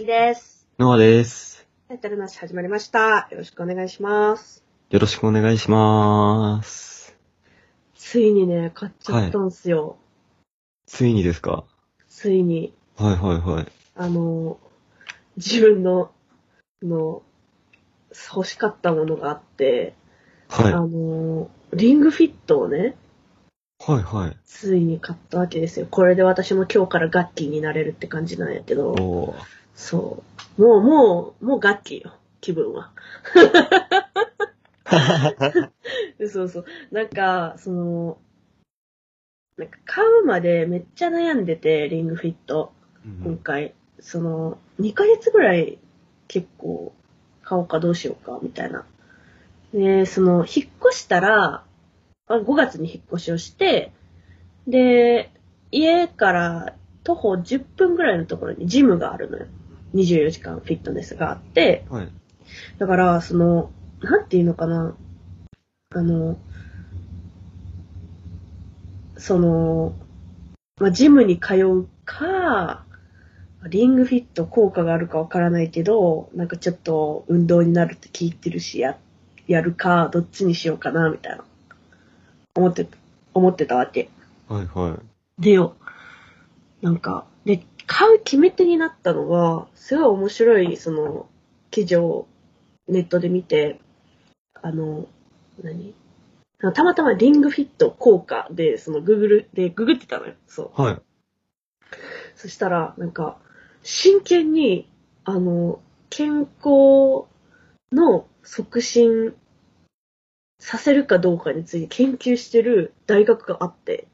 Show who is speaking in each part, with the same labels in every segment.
Speaker 1: きです。
Speaker 2: ノアです。
Speaker 1: タイトルなし始まりました。よろしくお願いします。
Speaker 2: よろしくお願いします。
Speaker 1: ついにね、買っちゃったんすよ。
Speaker 2: ついにですか？
Speaker 1: ついに、
Speaker 2: はいはいはい。
Speaker 1: あの、自分の、の、欲しかったものがあって、
Speaker 2: はい。
Speaker 1: あの、リングフィットをね、
Speaker 2: はいはい。
Speaker 1: ついに買ったわけですよ。これで私も今日からガッキーになれるって感じなんやけど、
Speaker 2: おー。
Speaker 1: そう。もう、もう、もうガッキーよ。気分は。そうそう。なんか、その、なんか買うまでめっちゃ悩んでて、リングフィット。今回。その、2ヶ月ぐらい結構買おうかどうしようか、みたいな。で、その、引っ越したら、あ5月に引っ越しをして、で、家から徒歩10分ぐらいのところにジムがあるのよ。24時間フィットネスがあって、
Speaker 2: はい。
Speaker 1: だから、その、なんていうのかな。あの、その、まあ、ジムに通うか、リングフィット効果があるかわからないけど、なんかちょっと運動になるって聞いてるし、や、やるか、どっちにしようかな、みたいな。思ってた、思ってたわけ。
Speaker 2: はいはい。
Speaker 1: でよ、なんか、で、買う決め手になったのが、すごい面白い、その、記事をネットで見て、あの、何？たまたまリングフィット効果で、その、グーグルでググってたのよ。そう。
Speaker 2: はい。
Speaker 1: そしたら、なんか、真剣に、あの、健康の促進させるかどうかについて研究してる大学があって、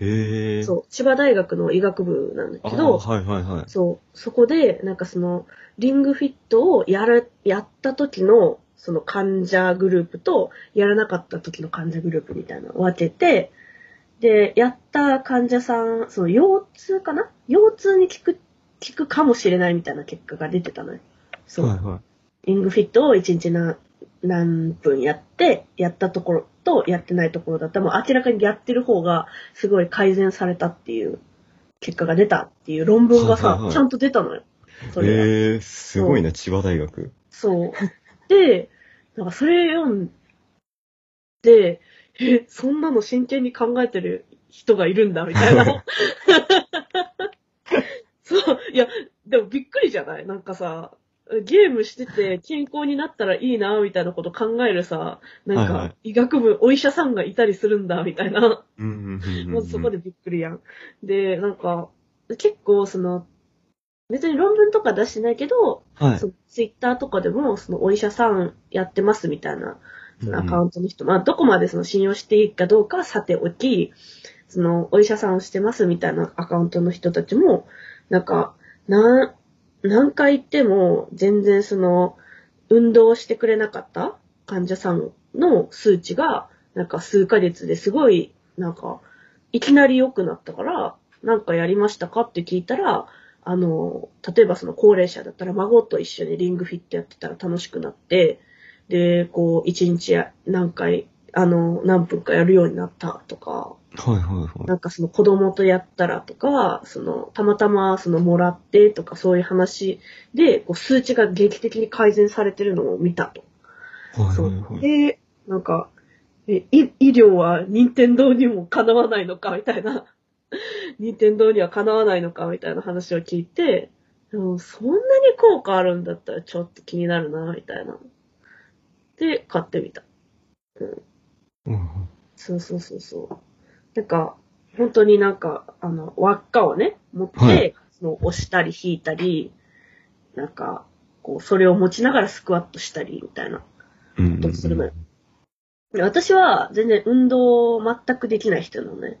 Speaker 2: へー。
Speaker 1: そう、千葉大学の医学部なんだけど、
Speaker 2: はいはいはい。
Speaker 1: そう、そこで、なんかその、リングフィットをやる、やった時の、その患者グループと、やらなかった時の患者グループみたいなのを分けて、で、やった患者さん、その腰痛かな？腰痛に効く、効くかもしれないみたいな結果が出てたのよ。そう。
Speaker 2: はいはい。
Speaker 1: リングフィットを1日何何分やって、やったところとやってないところだったら、もう明らかにやってる方がすごい改善されたっていう結果が出たっていう論文がさ、
Speaker 2: はいはいはい
Speaker 1: ちゃんと出たのよ。それが。
Speaker 2: へー、すごいな、千葉大学。
Speaker 1: そう。で、なんかそれ読んで、え、そんなの真剣に考えてる人がいるんだ、みたいな。そう、いや、でもびっくりじゃない？なんかさ、ゲームしてて健康になったらいいな、みたいなこと考えるさ、なん
Speaker 2: はいはい
Speaker 1: か医学部、お医者さんがいたりするんだ、みたいな。
Speaker 2: うんうんうんうん。
Speaker 1: まずそこで。びっくりやん。で、なんか、結構その、別に論文とか出してないけど、
Speaker 2: はい
Speaker 1: そ。のツイッターとかでも、そのお医者さんやってますみたいな、そのアカウントの人、まあどこまでその信用していいかどうかはさておき、そのお医者さんをしてますみたいなアカウントの人たちも、なんか、なん、何回言っても全然その、運動してくれなかった患者さんの数値が、なんか数ヶ月ですごい、なんか、いきなり良くなったから、なんかやりましたかって聞いたら、あの、例えばその高齢者だったら孫と一緒にリングフィットやってたら楽しくなって、で、こう、一日何回、あの、何分かやるようになったとか、
Speaker 2: はいはいは
Speaker 1: なんかその子供とやったらとか、その、たまたまそのもらってとかそういう話で、こう数値が劇的に改善されてるのを見たと。
Speaker 2: い。はい
Speaker 1: そ
Speaker 2: はいうはい。
Speaker 1: で、なんか、え医医療は任天堂にもかなわないのかみたいな。任天堂にはかなわないのかみたいな話を聞いて、でもそんなに効果あるんだったらちょっと気になるな、みたいな。で、買ってみた。
Speaker 2: うんうん
Speaker 1: そうそうそうそう。なんか、本当になんか、あの、輪っかをね、持って、
Speaker 2: はい
Speaker 1: その押したり引いたり、なんか、こう、それを持ちながらスクワットしたり、みたいな。
Speaker 2: うん
Speaker 1: するのよで私は全然運動全くできない人なのね。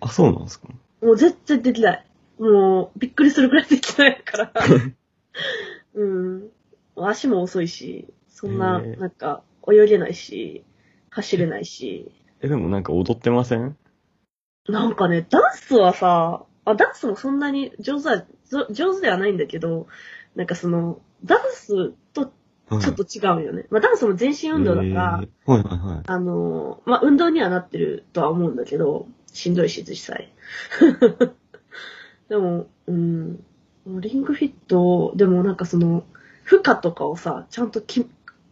Speaker 2: あ、そうなんですか？
Speaker 1: もう絶対できない。もう、びっくりするくらいできないから。うん。足も遅いし、そんな、なんか、泳げないし、走れないし。
Speaker 2: え、でもなんか踊ってません？
Speaker 1: なんかね、ダンスはさ、あ、ダンスもそんなに上手は、ぞ上手ではないんだけど、なんかその、ダンスと
Speaker 2: はい
Speaker 1: ちょっと違うよね。まあダンスも全身運動だから、
Speaker 2: へーはいはいはい。
Speaker 1: あの、まあ運動にはなってるとは思うんだけど、しんどいし、実際。でも、うん、リングフィット、でもなんかその、負荷とかをさ、ちゃんとき、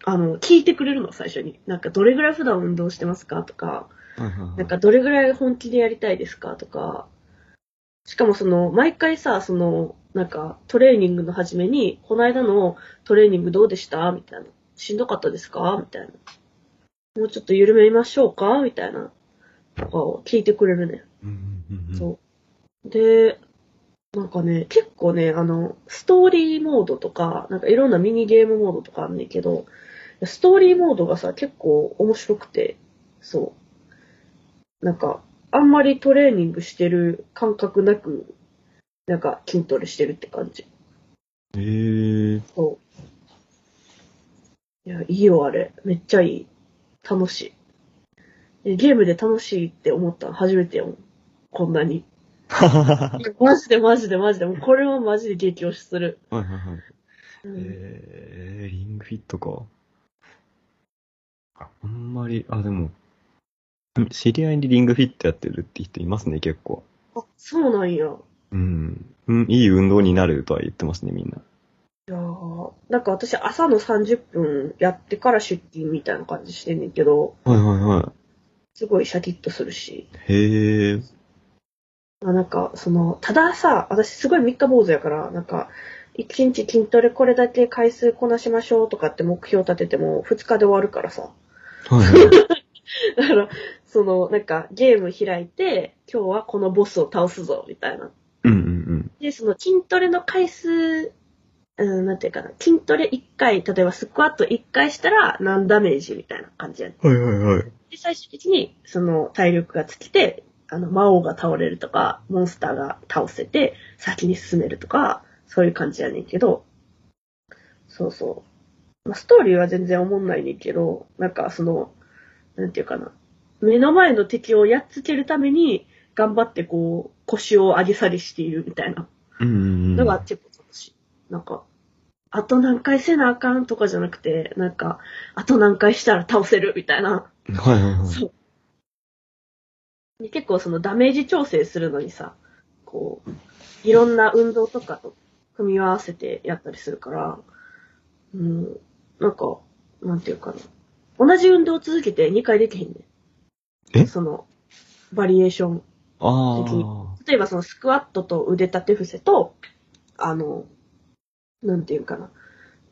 Speaker 1: あの、聞いてくれるの、最初に。なんか、どれぐらい普段運動してますかとか。なんか、どれぐらい本気でやりたいですかとか、しかもその、毎回さ、その、なんか、トレーニングの始めに、この間のトレーニングどうでした？みたいな。しんどかったですか？みたいな。もうちょっと緩めましょうか？みたいな。とかを聞いてくれるね。そう。で、なんかね、結構ね、あの、ストーリーモードとか、なんかいろんなミニゲームモードとかあんねんけど、ストーリーモードがさ、結構面白くて、そう。なんか、あんまりトレーニングしてる感覚なく、なんか筋トレしてるって感じ。
Speaker 2: えー。
Speaker 1: そう。いや、いいよ、あれ。めっちゃいい。楽しい。えゲームで楽しいって思ったの？初めてやもん。こんなに。マジでマジでマジで。もうこれはマジで激推しする。
Speaker 2: はいはいはい。
Speaker 1: うん
Speaker 2: えー、リングフィットか。ああんまり、あ、でも、知り合いにリングフィットやってるって人いますね、結構。
Speaker 1: あ、そうなんや。
Speaker 2: うん。うん、いい運動になるとは言ってますね、みんな。
Speaker 1: いやーなんか私朝の30分やってから出勤みたいな感じしてんねんけど、
Speaker 2: はいはいは
Speaker 1: すごいシャキッとするし。
Speaker 2: い。へえ。
Speaker 1: あなんか、その、たださ、私すごい三日坊主やから、なんか、一日筋トレこれだけ回数こなしましょうとかって目標立てても二日で終わるからさ。
Speaker 2: はいはい。
Speaker 1: だから、その、なんか、ゲーム開いて、今日はこのボスを倒すぞ、みたいな。
Speaker 2: うんうん
Speaker 1: で、その筋トレの回数、うん、なんていうかな、筋トレ1回、例えばスクワット1回したら何ダメージみたいな感じやね。
Speaker 2: うん。はいはいはい。
Speaker 1: で、最終的に、その体力が尽きて、あの、魔王が倒れるとか、モンスターが倒せて、先に進めるとか、そういう感じやねんけど、そうそう。まあ、ストーリーは全然思んないねんけど、なんかその、なんていうかな。目の前の敵をやっつけるために、頑張ってこう、腰を上げ下げしているみたいな。のが結構楽しい。なんか、あと何回せなあかんとかじゃなくて、なんか、あと何回したら倒せるみたいな。
Speaker 2: はいはいはい。
Speaker 1: そう。で結構そのダメージ調整するのにさ、こう、いろんな運動とかと組み合わせてやったりするから、うん、なんか、なんていうかな。同じ運動を続けて2回できへんねん。
Speaker 2: え？
Speaker 1: その、バリエーション
Speaker 2: あ
Speaker 1: 的に
Speaker 2: あ。
Speaker 1: 例えばそのスクワットと腕立て伏せと、あの、なんていうかな、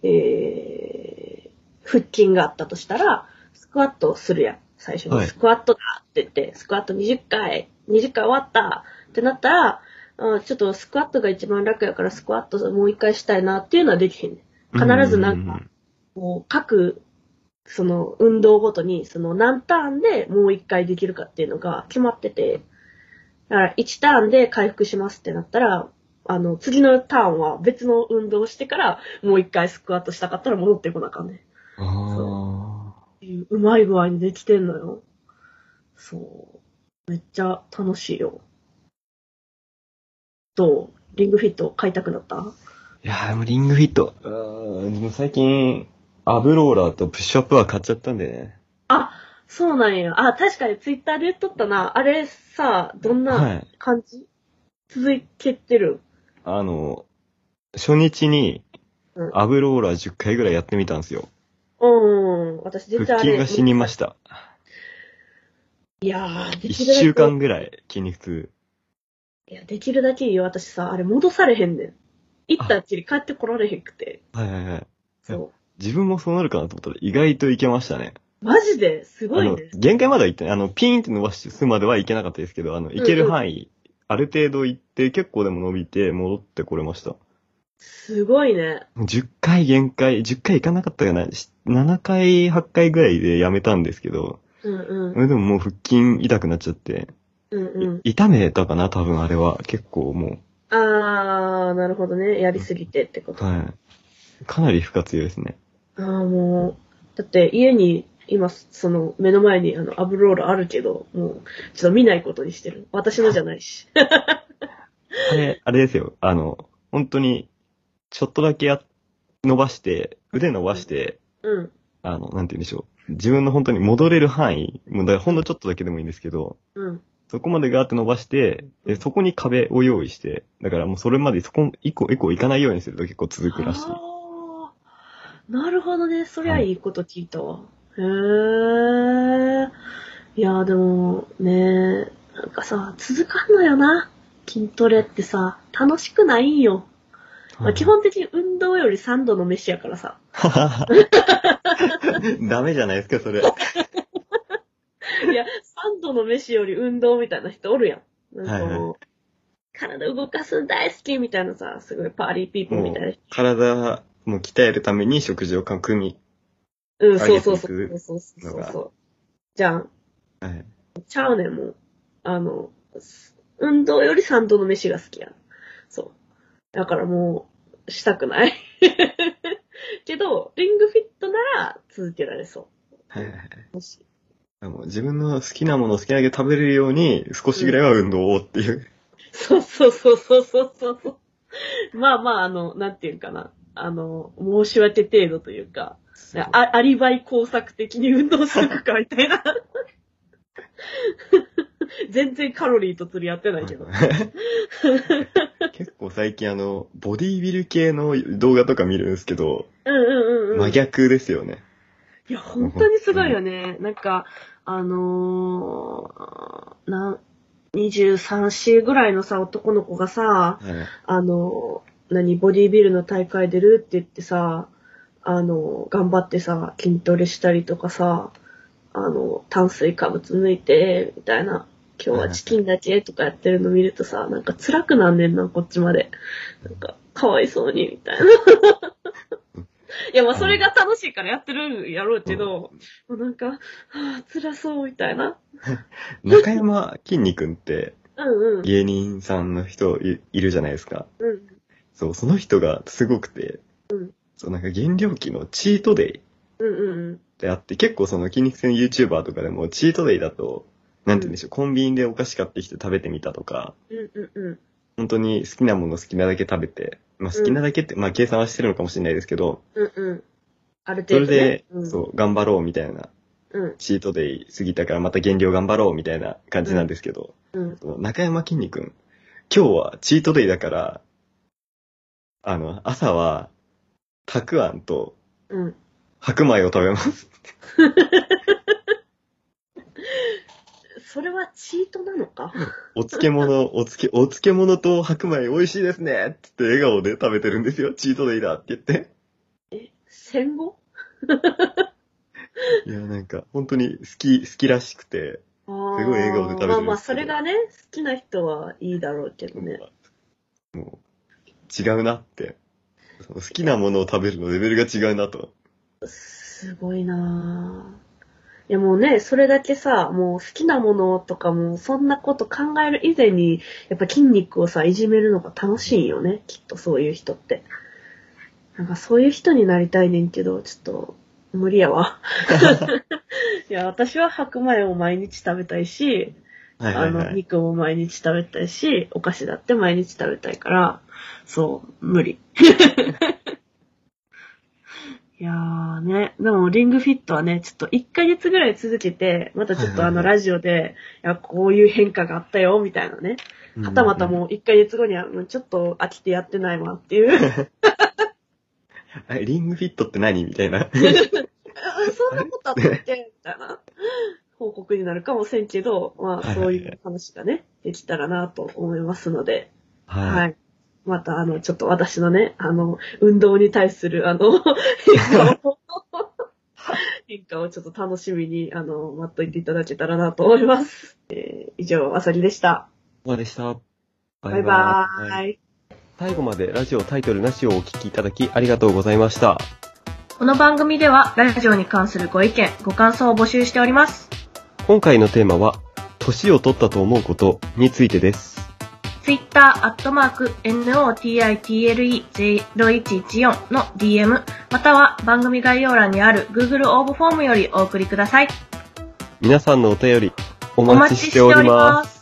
Speaker 1: えー、腹筋があったとしたら、スクワットをするやん。最初に、
Speaker 2: はい
Speaker 1: スクワットだって言って、スクワット20回、20回終わったってなったら、あちょっとスクワットが一番楽やからスクワットもう一回したいなっていうのはできへんねん。必ずなんか、もう各、その運動ごとに、その何ターンでもう一回できるかっていうのが決まってて、だから1ターンで回復しますってなったら、あの、次のターンは別の運動をしてから、もう一回スクワットしたかったら戻ってこなあかんね。
Speaker 2: あ
Speaker 1: っていう、うまい具合にできてんのよ。そう。めっちゃ楽しいよ。どう？リングフィット買いたくなった？
Speaker 2: あ。いやー、でもリングフィット。うーん、でも最近、アブローラーとプッシュアップは買っちゃったんでね。
Speaker 1: あ、そうなんや。あ、確かにツイッターで言っとったな。あれさ、どん
Speaker 2: は。
Speaker 1: ない感じ、続けてる？
Speaker 2: あの、初日に
Speaker 1: うん、
Speaker 2: アブローラー10回ぐらいやってみたんですよ。
Speaker 1: うん。私全然
Speaker 2: 腹
Speaker 1: あれ。
Speaker 2: 筋が死にました。
Speaker 1: いやー、で
Speaker 2: 1
Speaker 1: きるだけ。
Speaker 2: 週間ぐらい筋肉痛。
Speaker 1: いや、できるだけいいよ。私さ、あれ戻されへんねん。行ったっきり帰ってこられへんくて。
Speaker 2: はいはいはい。
Speaker 1: そう。
Speaker 2: 自分もそうなるかなと思ったら意外といけましたね。
Speaker 1: マジで？すご
Speaker 2: あの
Speaker 1: いね。、
Speaker 2: 限界までは行ってない。あの、ピーンって伸ばすまではいけなかったですけど、あの、いける範囲、ある程度行って、結構でも伸びて、戻ってこれました。
Speaker 1: すごいね。
Speaker 2: 10回限界、10回行かなかったかな？し7回、8回ぐらいでやめたんですけど、
Speaker 1: うんうん
Speaker 2: でももう腹筋痛くなっちゃって、
Speaker 1: うんうん。
Speaker 2: い痛めたかな、多分あれは。結構も
Speaker 1: あー、なるほどね。やりすぎてってこ
Speaker 2: う、
Speaker 1: と。
Speaker 2: はい。かなり負荷強いですね。
Speaker 1: あーもう、だって家に今、その目の前にあのアブロールあるけど、もうちょっと見ないことにしてる。私のじゃないし。
Speaker 2: あれ、あれですよ。あの、本当に、ちょっとだけや、伸ばして、腕伸ばして、
Speaker 1: うん。
Speaker 2: あの、なんて言うんでしょう。自分の本当に戻れる範囲、もうだほんのちょっとだけでもいいんですけど、
Speaker 1: うん。
Speaker 2: そこまでガーって伸ばして、でそこに壁を用意して、だからもうそれまでそこ一個一個行かないようにすると結構続くらしい。
Speaker 1: なるほどね。そりゃいいこと聞いたわ。へー。いや、でも、ねなんかさ、続かんのよな。筋トレってさ、楽しくないんよ。まあ、基本的に運動より3度の飯やからさ。
Speaker 2: ダメじゃないですか、それ。
Speaker 1: いや、3度の飯より運動みたいな人おるやん。なんかもう、
Speaker 2: はいは
Speaker 1: 体動かすの大好きみたいなさ、すごいパーリーピーポーみたいな人。
Speaker 2: 体も鍛えるために食事を組み。
Speaker 1: うん、そうそうそうそうそう。じゃん。
Speaker 2: はい。
Speaker 1: ちゃうねん、もう。あの、運動より3度の飯が好きやん。そう。だからもう、したくない。けど、リングフィットなら続けられそ
Speaker 2: はいはいはい。
Speaker 1: う。もし。
Speaker 2: もう自分の好きなものを好きなだけ食べれるように少しぐらいは運動をっていう。
Speaker 1: そうそうそうそうそうそう。まあまあ、あの、なんていうかな。あの、申し訳程度というか、あアリバイ工作的に運動するかみたいな。全然カロリーと釣り合ってないけど。
Speaker 2: 結構最近あの、ボディービル系の動画とか見るんですけど、
Speaker 1: うんうんうんうん。
Speaker 2: 真逆ですよね。
Speaker 1: いや、本当にすごいよね。なんか、あのー、なん、23歳ぐらいのさ、男の子がさ、
Speaker 2: はい。
Speaker 1: あのー、何、ボディービルの大会出るって言ってさ、あのー、頑張ってさ、筋トレしたりとかさ、あの、炭水化物抜いて、みたいな、今日はチキンだけとかやってるの見るとさ、なんか辛くなんねんな、こっちまで。なんか、かわいそうに、みたいな。いや、まあ、それが楽しいからやってるんやろうけど、もうなんか、はあ、辛そう、みたいな。
Speaker 2: 中山きんに君って
Speaker 1: うんうん。
Speaker 2: 芸人さんの人いいるじゃないですか。
Speaker 1: うん。
Speaker 2: そう、その人がすごくて、
Speaker 1: うん
Speaker 2: そう、なんか減量期のチートデイっ
Speaker 1: うんうんうん。
Speaker 2: てあって、結構その筋肉性の YouTuber とかでもチートデイだと、なんて言うんでしょう、コンビニでお菓子買ってきて食べてみたとか、
Speaker 1: うんうんうん。
Speaker 2: 本当に好きなもの好きなだけ食べて、まあ好きなだけって、まあ計算はしてるのかもしれないですけど、
Speaker 1: うんうん。ある
Speaker 2: そ
Speaker 1: 程度、ね。
Speaker 2: れで、
Speaker 1: うん、
Speaker 2: そう、頑張ろうみたいな、
Speaker 1: うん。
Speaker 2: チートデイ過ぎたからまた減量頑張ろうみたいな感じなんですけど、
Speaker 1: うん。
Speaker 2: 中山きんに君、今日はチートデイだから、あの、朝は、たくあんと
Speaker 1: うん。
Speaker 2: 白米を食べます。
Speaker 1: それはチートなのか？
Speaker 2: お漬物、お漬お漬物と白米美味しいですねって言って笑顔で食べてるんですよ。チートデイだって言って。
Speaker 1: え、戦後？
Speaker 2: いや、なんか、本当に好き、好きらしくて、
Speaker 1: すご
Speaker 2: すごい笑顔で食べてるんですけど
Speaker 1: まあまあ、それがね、好きな人はいいだろうけどね。
Speaker 2: もう、違うなって。その好きなものを食べるのレベルが違うなと。
Speaker 1: すごいなぁ。いやもうね、それだけさ、もう好きなものとかもそんなこと考える以前に、やっぱ筋肉をさ、いじめるのが楽しいんよね。きっとそういう人って。なんかそういう人になりたいねんけど、ちょっと、無理やわ。いや、私は白米を毎日食べたいし、あの、
Speaker 2: はいはいはい。
Speaker 1: 肉も毎日食べたいし、お菓子だって毎日食べたいから、そう、無理。いやーね、でもリングフィットはね、ちょっと1ヶ月ぐらい続けて、またちょっとあの
Speaker 2: はいはいはい
Speaker 1: ラジオで、いや、こういう変化があったよ、みたいなね。はたまたもう1ヶ月後には、もうちょっと飽きてやってないわっていう。
Speaker 2: あリングフィットって何みたいな。
Speaker 1: あそんなことあったっけみたいな報告になるかもしれんけど、まあ
Speaker 2: はいはい
Speaker 1: そういう話がね、できたらなと思いますので、は
Speaker 2: はい。
Speaker 1: い。また、あの、ちょっと私のね、あの、運動に対する、あの、変化を、変化をちょっと楽しみに、あの、待っといていただけたらなと思います。えー以上、あさりでした。
Speaker 2: お疲れでした。
Speaker 1: バイバーイ。
Speaker 2: 最後までラジオタイトルなしをお聞きいただきありがとうございました。
Speaker 1: この番組では、ラジオに関するご意見、ご感想を募集しております。
Speaker 2: 今回のテーマは、年を取ったと思うことについてです。
Speaker 1: Twitter、アットマーク、NOTITLE0114 の DM、または番組概要欄にある Google 応募フォームよりお送りください。
Speaker 2: 皆さんのお便りお
Speaker 1: お
Speaker 2: 待ちしております。
Speaker 1: す。